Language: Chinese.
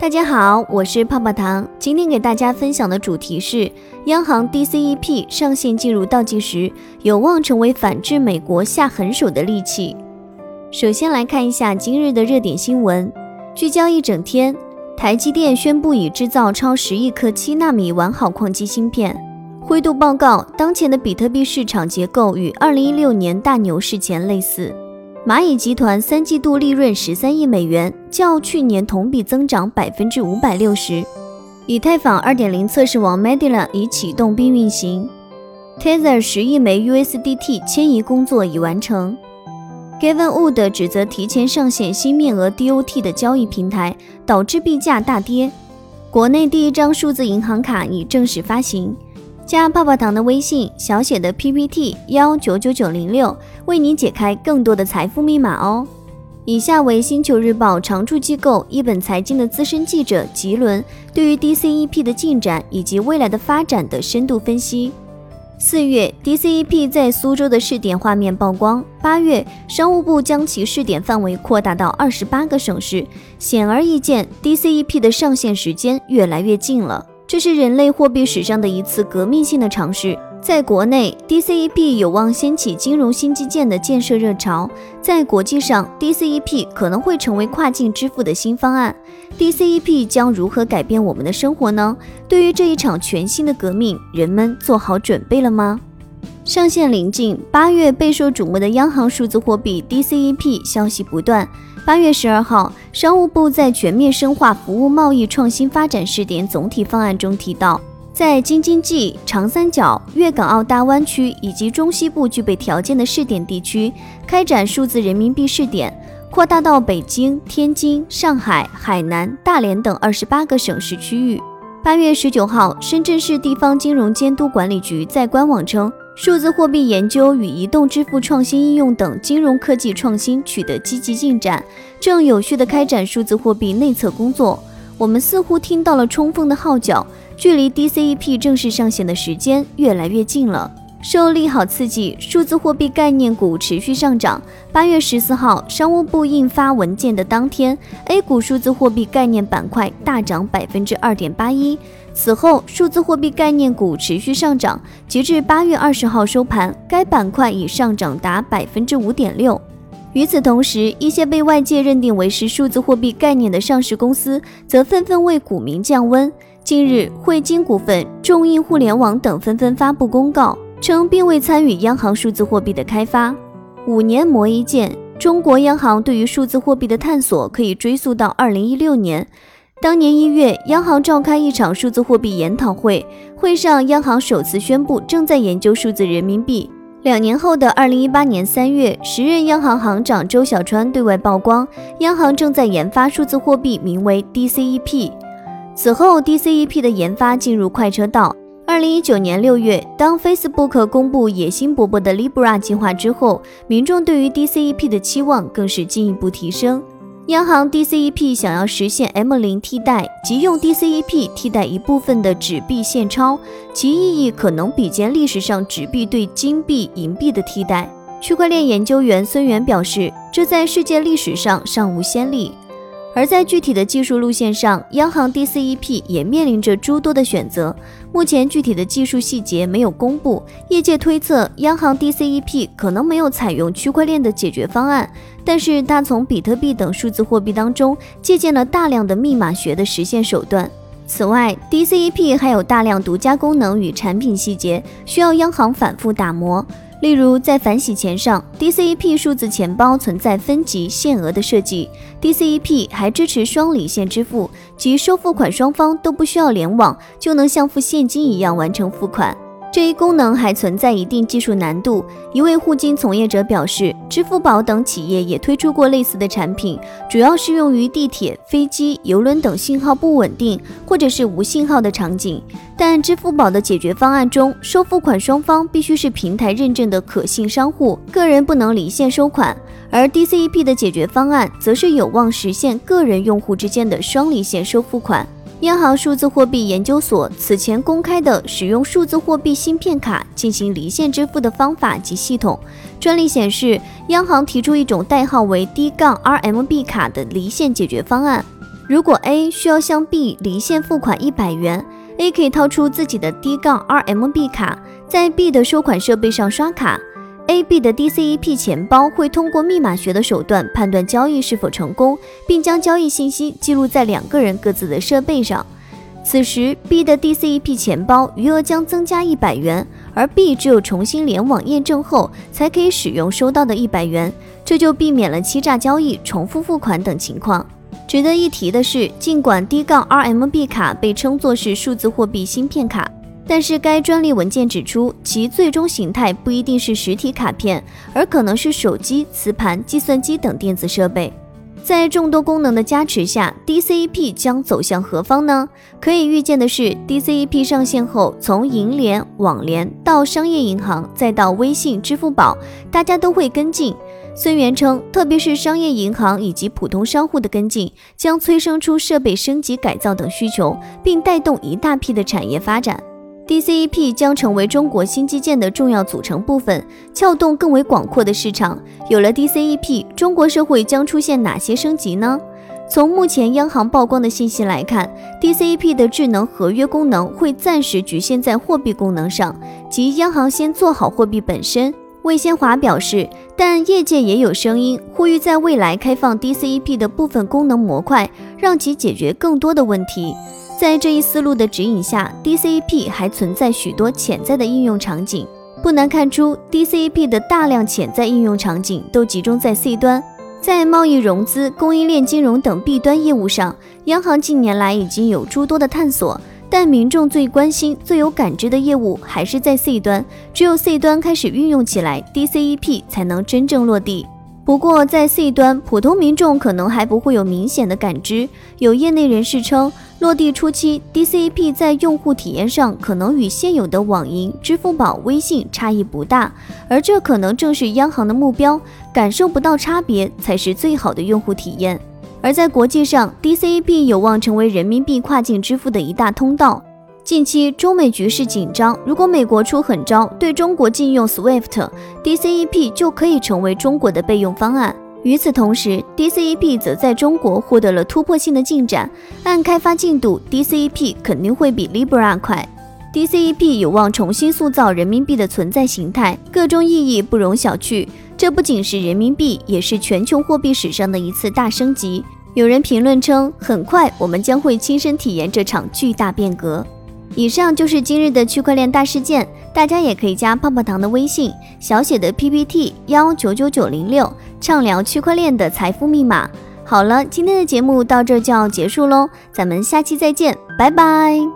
大家好，我是泡泡糖。今天给大家分享的主题是：央行 DCEP 上线进入倒计时，有望成为反制美国下狠手的利器。首先来看一下今日的热点新闻。聚焦一整天，台积电宣布已制造超十亿颗七纳米完好矿机芯片。灰度报告，当前的比特币市场结构与二零一六年大牛市前类似。蚂蚁集团三季度利润十三亿美元，较去年同比增长百分之五百六十。以太坊二点零测试网 Medela 已启动并运行。Tether 十亿枚 USDT 迁移工作已完成。Gavin Wood 指责提前上线新面额 DOT 的交易平台导致币价大跌。国内第一张数字银行卡已正式发行。加泡泡糖的微信，小写的 PPT 幺九九九零六，为你解开更多的财富密码哦。以下为星球日报常驻机构一本财经的资深记者吉伦对于 DCEP 的进展以及未来的发展的深度分析。四月，DCEP 在苏州的试点画面曝光。八月，商务部将其试点范围扩大到二十八个省市。显而易见，DCEP 的上线时间越来越近了。这是人类货币史上的一次革命性的尝试。在国内，DCEP 有望掀起金融新基建的建设热潮；在国际上，DCEP 可能会成为跨境支付的新方案。DCEP 将如何改变我们的生活呢？对于这一场全新的革命，人们做好准备了吗？上线临近，八月备受瞩目的央行数字货币 DCEP 消息不断。八月十二号，商务部在全面深化服务贸易创新发展试点总体方案中提到，在京津冀、长三角、粤港澳大湾区以及中西部具备条件的试点地区，开展数字人民币试点，扩大到北京、天津、上海、海南、大连等二十八个省市区域。八月十九号，深圳市地方金融监督管理局在官网称。数字货币研究与移动支付创新应用等金融科技创新取得积极进展，正有序地开展数字货币内测工作。我们似乎听到了冲锋的号角，距离 DCEP 正式上线的时间越来越近了。受利好刺激，数字货币概念股持续上涨。八月十四号，商务部印发文件的当天，A 股数字货币概念板块大涨百分之二点八一。此后，数字货币概念股持续上涨，截至八月二十号收盘，该板块已上涨达百分之五点六。与此同时，一些被外界认定为是数字货币概念的上市公司，则纷纷为股民降温。近日，汇金股份、众印互联网等纷纷发布公告，称并未参与央行数字货币的开发。五年磨一剑，中国央行对于数字货币的探索可以追溯到二零一六年。当年一月，央行召开一场数字货币研讨会，会上央行首次宣布正在研究数字人民币。两年后的二零一八年三月，时任央行行长周小川对外曝光，央行正在研发数字货币，名为 DCEP。此后，DCEP 的研发进入快车道。二零一九年六月，当 Facebook 公布野心勃勃的 Libra 计划之后，民众对于 DCEP 的期望更是进一步提升。央行 DCEP 想要实现 M 零替代，即用 DCEP 替代一部分的纸币现钞，其意义可能比肩历史上纸币对金币、银币的替代。区块链研究员孙源表示，这在世界历史上尚无先例。而在具体的技术路线上，央行 DCEP 也面临着诸多的选择。目前具体的技术细节没有公布，业界推测央行 DCEP 可能没有采用区块链的解决方案，但是它从比特币等数字货币当中借鉴了大量的密码学的实现手段。此外，DCEP 还有大量独家功能与产品细节需要央行反复打磨。例如，在反洗钱上，DCEP 数字钱包存在分级限额的设计。DCEP 还支持双离线支付，即收付款双方都不需要联网，就能像付现金一样完成付款。这一功能还存在一定技术难度。一位互金从业者表示，支付宝等企业也推出过类似的产品，主要适用于地铁、飞机、游轮等信号不稳定或者是无信号的场景。但支付宝的解决方案中，收付款双方必须是平台认证的可信商户，个人不能离线收款。而 DCEP 的解决方案则是有望实现个人用户之间的双离线收付款。央行数字货币研究所此前公开的使用数字货币芯片卡进行离线支付的方法及系统专利显示，央行提出一种代号为 D 杠 RMB 卡的离线解决方案。如果 A 需要向 B 离线付款一百元，A 可以掏出自己的 D 杠 RMB 卡，在 B 的收款设备上刷卡。A、B 的 DCEP 钱包会通过密码学的手段判断交易是否成功，并将交易信息记录在两个人各自的设备上。此时，B 的 DCEP 钱包余额将增加一百元，而 B 只有重新联网验证后才可以使用收到的一百元，这就避免了欺诈交易、重复付款等情况。值得一提的是，尽管 D- 杠 RMB 卡被称作是数字货币芯片卡。但是该专利文件指出，其最终形态不一定是实体卡片，而可能是手机、磁盘、计算机等电子设备。在众多功能的加持下，DCEP 将走向何方呢？可以预见的是，DCEP 上线后，从银联、网联到商业银行，再到微信、支付宝，大家都会跟进。孙源称，特别是商业银行以及普通商户的跟进，将催生出设备升级改造等需求，并带动一大批的产业发展。DCEP 将成为中国新基建的重要组成部分，撬动更为广阔的市场。有了 DCEP，中国社会将出现哪些升级呢？从目前央行曝光的信息来看，DCEP 的智能合约功能会暂时局限在货币功能上，即央行先做好货币本身。魏先华表示，但业界也有声音呼吁在未来开放 DCEP 的部分功能模块，让其解决更多的问题。在这一思路的指引下，DCEP 还存在许多潜在的应用场景。不难看出，DCEP 的大量潜在应用场景都集中在 C 端，在贸易融资、供应链金融等 B 端业务上，央行近年来已经有诸多的探索。但民众最关心、最有感知的业务还是在 C 端，只有 C 端开始运用起来，DCEP 才能真正落地。不过，在 C 端，普通民众可能还不会有明显的感知。有业内人士称，落地初期，DCEP 在用户体验上可能与现有的网银、支付宝、微信差异不大，而这可能正是央行的目标，感受不到差别才是最好的用户体验。而在国际上，DCEP 有望成为人民币跨境支付的一大通道。近期中美局势紧张，如果美国出狠招，对中国禁用 SWIFT，DCEP 就可以成为中国的备用方案。与此同时，DCEP 则在中国获得了突破性的进展。按开发进度，DCEP 肯定会比 Libra 快。DCEP 有望重新塑造人民币的存在形态，各种意义不容小觑。这不仅是人民币，也是全球货币史上的一次大升级。有人评论称，很快我们将会亲身体验这场巨大变革。以上就是今日的区块链大事件，大家也可以加泡泡糖的微信，小写的 PPT 幺九九九零六，畅聊区块链的财富密码。好了，今天的节目到这就要结束喽，咱们下期再见，拜拜。